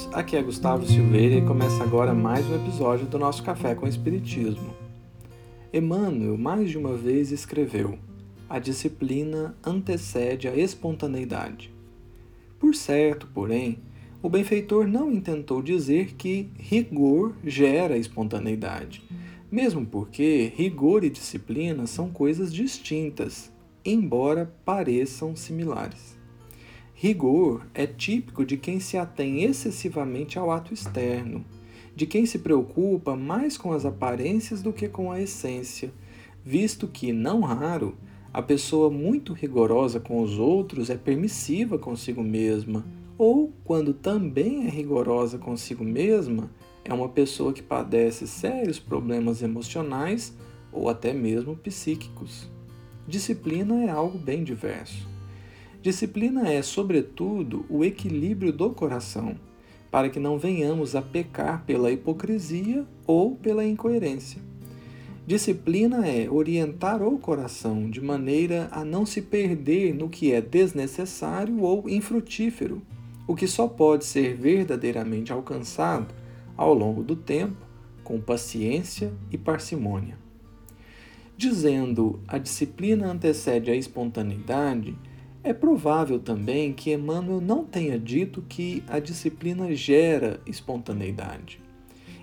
amigos, aqui é Gustavo Silveira e começa agora mais um episódio do nosso Café com Espiritismo. Emmanuel mais de uma vez escreveu: A disciplina antecede a espontaneidade. Por certo, porém, o benfeitor não intentou dizer que rigor gera espontaneidade, mesmo porque rigor e disciplina são coisas distintas, embora pareçam similares. Rigor é típico de quem se atém excessivamente ao ato externo, de quem se preocupa mais com as aparências do que com a essência, visto que, não raro, a pessoa muito rigorosa com os outros é permissiva consigo mesma, ou, quando também é rigorosa consigo mesma, é uma pessoa que padece sérios problemas emocionais ou até mesmo psíquicos. Disciplina é algo bem diverso. Disciplina é, sobretudo, o equilíbrio do coração, para que não venhamos a pecar pela hipocrisia ou pela incoerência. Disciplina é orientar o coração de maneira a não se perder no que é desnecessário ou infrutífero, o que só pode ser verdadeiramente alcançado ao longo do tempo com paciência e parcimônia. Dizendo a disciplina antecede a espontaneidade, é provável também que Emmanuel não tenha dito que a disciplina gera espontaneidade.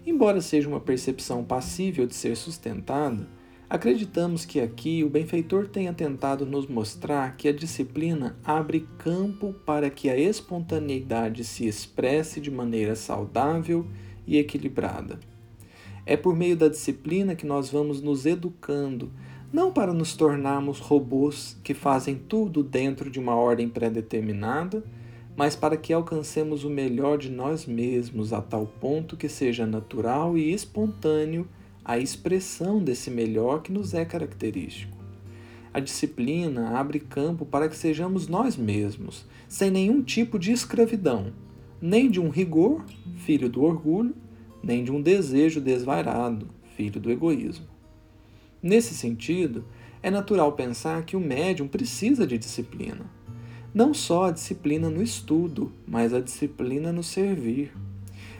Embora seja uma percepção passível de ser sustentada, acreditamos que aqui o benfeitor tenha tentado nos mostrar que a disciplina abre campo para que a espontaneidade se expresse de maneira saudável e equilibrada. É por meio da disciplina que nós vamos nos educando não para nos tornarmos robôs que fazem tudo dentro de uma ordem pré-determinada, mas para que alcancemos o melhor de nós mesmos a tal ponto que seja natural e espontâneo a expressão desse melhor que nos é característico. A disciplina abre campo para que sejamos nós mesmos, sem nenhum tipo de escravidão, nem de um rigor, filho do orgulho, nem de um desejo desvairado, filho do egoísmo. Nesse sentido, é natural pensar que o médium precisa de disciplina. Não só a disciplina no estudo, mas a disciplina no servir.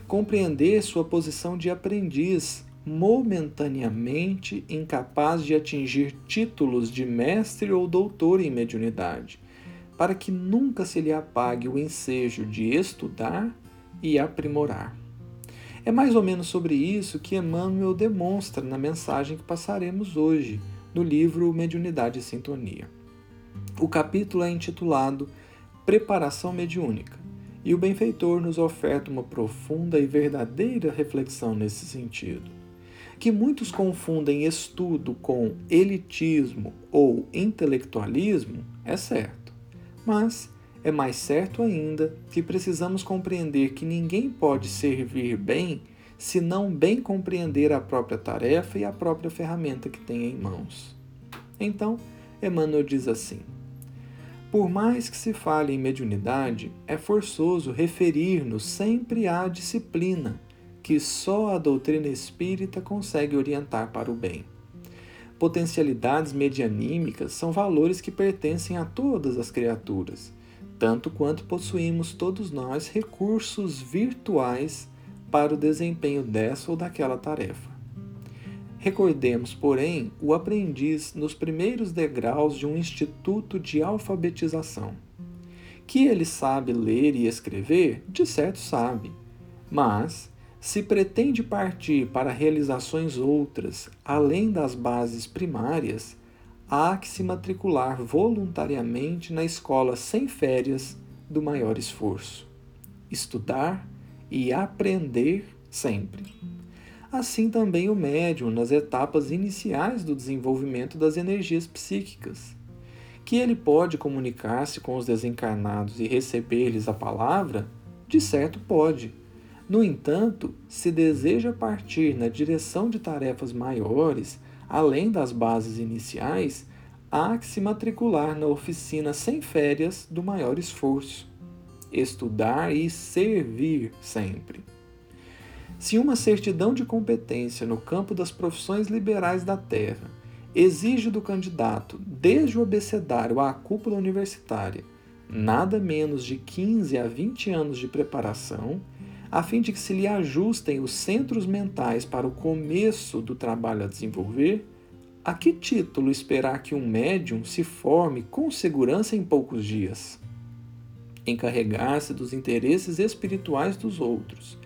Compreender sua posição de aprendiz, momentaneamente incapaz de atingir títulos de mestre ou doutor em mediunidade, para que nunca se lhe apague o ensejo de estudar e aprimorar. É mais ou menos sobre isso que Emmanuel demonstra na mensagem que passaremos hoje, no livro Mediunidade e Sintonia. O capítulo é intitulado Preparação Mediúnica, e o benfeitor nos oferta uma profunda e verdadeira reflexão nesse sentido. Que muitos confundem estudo com elitismo ou intelectualismo é certo, mas é mais certo ainda que precisamos compreender que ninguém pode servir bem se não bem compreender a própria tarefa e a própria ferramenta que tem em mãos. Então, Emmanuel diz assim: Por mais que se fale em mediunidade, é forçoso referir-nos sempre à disciplina, que só a doutrina espírita consegue orientar para o bem. Potencialidades medianímicas são valores que pertencem a todas as criaturas tanto quanto possuímos todos nós recursos virtuais para o desempenho dessa ou daquela tarefa. Recordemos, porém, o aprendiz nos primeiros degraus de um instituto de alfabetização. Que ele sabe ler e escrever, de certo sabe, mas se pretende partir para realizações outras, além das bases primárias, há que se matricular voluntariamente na escola sem férias do maior esforço. Estudar e aprender sempre. Assim também o médium nas etapas iniciais do desenvolvimento das energias psíquicas. Que ele pode comunicar-se com os desencarnados e receber-lhes a palavra? De certo pode. No entanto, se deseja partir na direção de tarefas maiores, além das bases iniciais, há que se matricular na oficina sem férias do maior esforço, estudar e servir sempre. Se uma certidão de competência no campo das profissões liberais da terra exige do candidato, desde o abecedário à cúpula universitária, nada menos de 15 a 20 anos de preparação, a fim de que se lhe ajustem os centros mentais para o começo do trabalho a desenvolver, a que título esperar que um médium se forme com segurança em poucos dias? Encarregar-se dos interesses espirituais dos outros,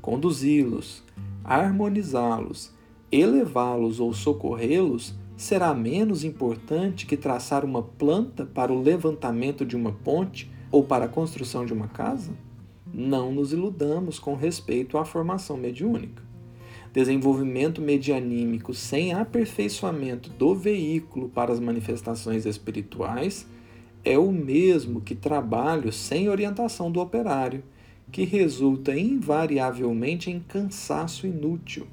conduzi-los, harmonizá-los, elevá-los ou socorrê-los será menos importante que traçar uma planta para o levantamento de uma ponte ou para a construção de uma casa? Não nos iludamos com respeito à formação mediúnica. Desenvolvimento medianímico sem aperfeiçoamento do veículo para as manifestações espirituais é o mesmo que trabalho sem orientação do operário, que resulta invariavelmente em cansaço inútil.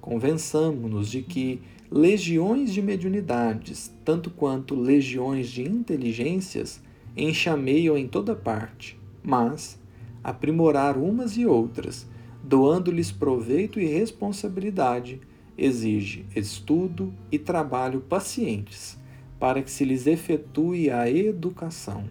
Convençamo-nos de que legiões de mediunidades, tanto quanto legiões de inteligências, enxameiam em toda parte, mas aprimorar umas e outras, doando-lhes proveito e responsabilidade, exige estudo e trabalho pacientes para que se lhes efetue a educação.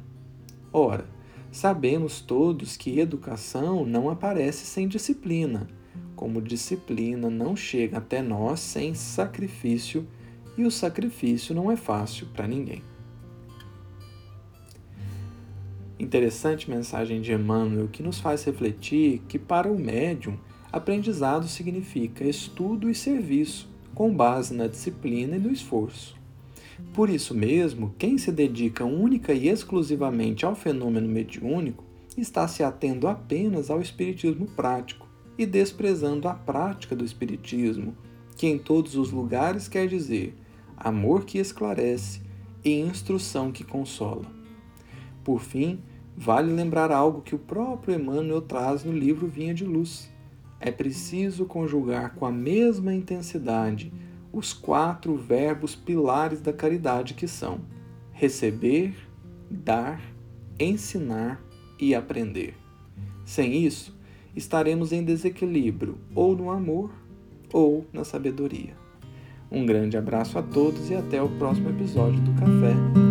Ora, sabemos todos que educação não aparece sem disciplina, como disciplina não chega até nós sem sacrifício, e o sacrifício não é fácil para ninguém. Interessante mensagem de Emmanuel que nos faz refletir que, para o médium, aprendizado significa estudo e serviço, com base na disciplina e no esforço. Por isso mesmo, quem se dedica única e exclusivamente ao fenômeno mediúnico está se atendo apenas ao espiritismo prático e desprezando a prática do espiritismo, que em todos os lugares quer dizer amor que esclarece e instrução que consola. Por fim, vale lembrar algo que o próprio Emmanuel traz no livro Vinha de Luz. É preciso conjugar com a mesma intensidade os quatro verbos pilares da caridade que são receber, dar, ensinar e aprender. Sem isso, estaremos em desequilíbrio ou no amor ou na sabedoria. Um grande abraço a todos e até o próximo episódio do Café.